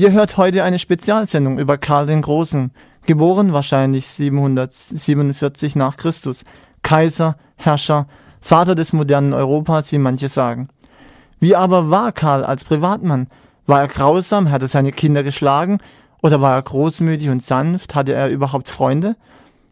Ihr hört heute eine Spezialsendung über Karl den Großen, geboren wahrscheinlich 747 nach Christus, Kaiser, Herrscher, Vater des modernen Europas, wie manche sagen. Wie aber war Karl als Privatmann? War er grausam, hatte seine Kinder geschlagen, oder war er großmütig und sanft, hatte er überhaupt Freunde?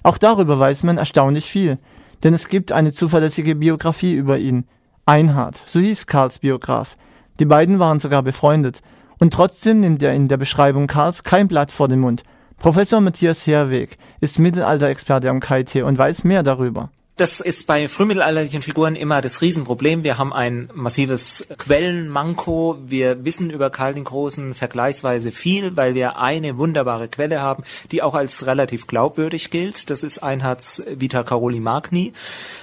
Auch darüber weiß man erstaunlich viel, denn es gibt eine zuverlässige Biografie über ihn. Einhard, so hieß Karls Biograf. Die beiden waren sogar befreundet. Und trotzdem nimmt er in der Beschreibung Karls kein Blatt vor den Mund. Professor Matthias Herweg ist Mittelalterexperte am KIT und weiß mehr darüber. Das ist bei frühmittelalterlichen Figuren immer das Riesenproblem. Wir haben ein massives Quellenmanko. Wir wissen über Karl den Großen vergleichsweise viel, weil wir eine wunderbare Quelle haben, die auch als relativ glaubwürdig gilt. Das ist Einhards Vita Caroli Magni.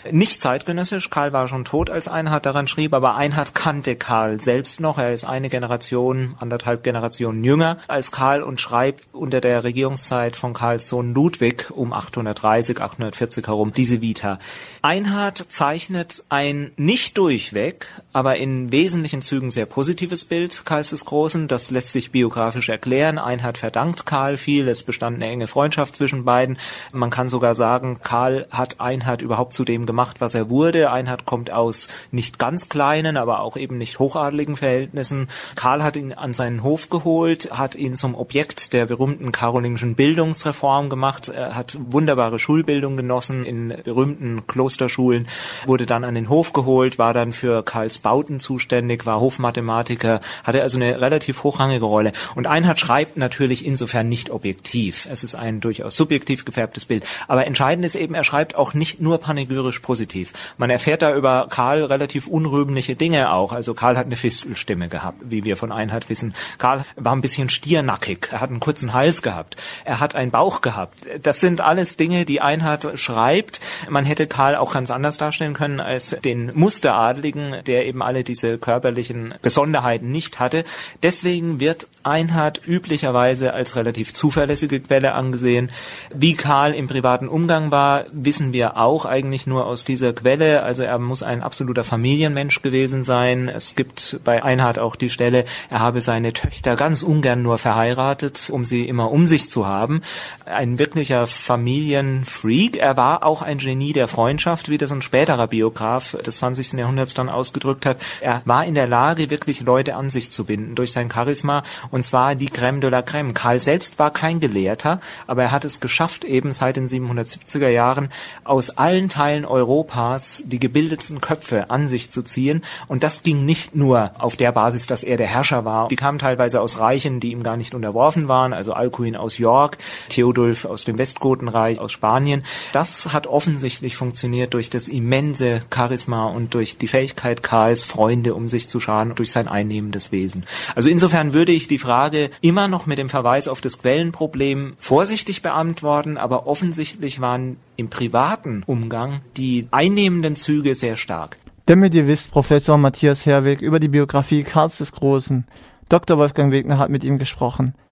Nicht zeitgenössisch. Karl war schon tot, als Einhard daran schrieb, aber Einhard kannte Karl selbst noch. Er ist eine Generation, anderthalb Generationen jünger als Karl und schreibt unter der Regierungszeit von Karls Sohn Ludwig um 830, 840 herum diese Vita. Einhard zeichnet ein nicht durchweg, aber in wesentlichen Zügen sehr positives Bild Karls des Großen. Das lässt sich biografisch erklären. Einhard verdankt Karl viel. Es bestand eine enge Freundschaft zwischen beiden. Man kann sogar sagen, Karl hat Einhard überhaupt zu dem gemacht, was er wurde. Einhard kommt aus nicht ganz kleinen, aber auch eben nicht hochadligen Verhältnissen. Karl hat ihn an seinen Hof geholt, hat ihn zum Objekt der berühmten karolingischen Bildungsreform gemacht. Er hat wunderbare Schulbildung genossen in berühmten Klosterschulen, wurde dann an den Hof geholt, war dann für Karls Bauten zuständig, war Hofmathematiker, hatte also eine relativ hochrangige Rolle. Und Einhard schreibt natürlich insofern nicht objektiv. Es ist ein durchaus subjektiv gefärbtes Bild. Aber entscheidend ist eben, er schreibt auch nicht nur panegyrisch positiv. Man erfährt da über Karl relativ unrühmliche Dinge auch. Also Karl hat eine Fistelstimme gehabt, wie wir von Einhard wissen. Karl war ein bisschen stiernackig. Er hat einen kurzen Hals gehabt. Er hat einen Bauch gehabt. Das sind alles Dinge, die Einhard schreibt. Man hätte Karl auch ganz anders darstellen können als den Musteradligen, der eben alle diese körperlichen Besonderheiten nicht hatte. Deswegen wird Einhard üblicherweise als relativ zuverlässige Quelle angesehen. Wie Karl im privaten Umgang war, wissen wir auch eigentlich nur aus dieser Quelle. Also er muss ein absoluter Familienmensch gewesen sein. Es gibt bei Einhard auch die Stelle, er habe seine Töchter ganz ungern nur verheiratet, um sie immer um sich zu haben. Ein wirklicher Familienfreak. Er war auch ein Genie der Freundschaft, wie das ein späterer Biograf des 20. Jahrhunderts dann ausgedrückt hat. Er war in der Lage, wirklich Leute an sich zu binden durch sein Charisma und zwar die Crème de la Crème. Karl selbst war kein Gelehrter, aber er hat es geschafft, eben seit den 770er Jahren aus allen Teilen Europas die gebildetsten Köpfe an sich zu ziehen und das ging nicht nur auf der Basis, dass er der Herrscher war. Die kamen teilweise aus Reichen, die ihm gar nicht unterworfen waren, also Alcuin aus York, Theodulf aus dem Westgotenreich, aus Spanien. Das hat offensichtlich funktioniert durch das immense Charisma und durch die Fähigkeit Karls, Freunde um sich zu scharen, durch sein einnehmendes Wesen. Also insofern würde ich die Frage immer noch mit dem Verweis auf das Quellenproblem vorsichtig beantworten, aber offensichtlich waren im privaten Umgang die einnehmenden Züge sehr stark. Der Medievist Professor Matthias Herweg über die Biografie Karls des Großen. Dr. Wolfgang Wegner hat mit ihm gesprochen.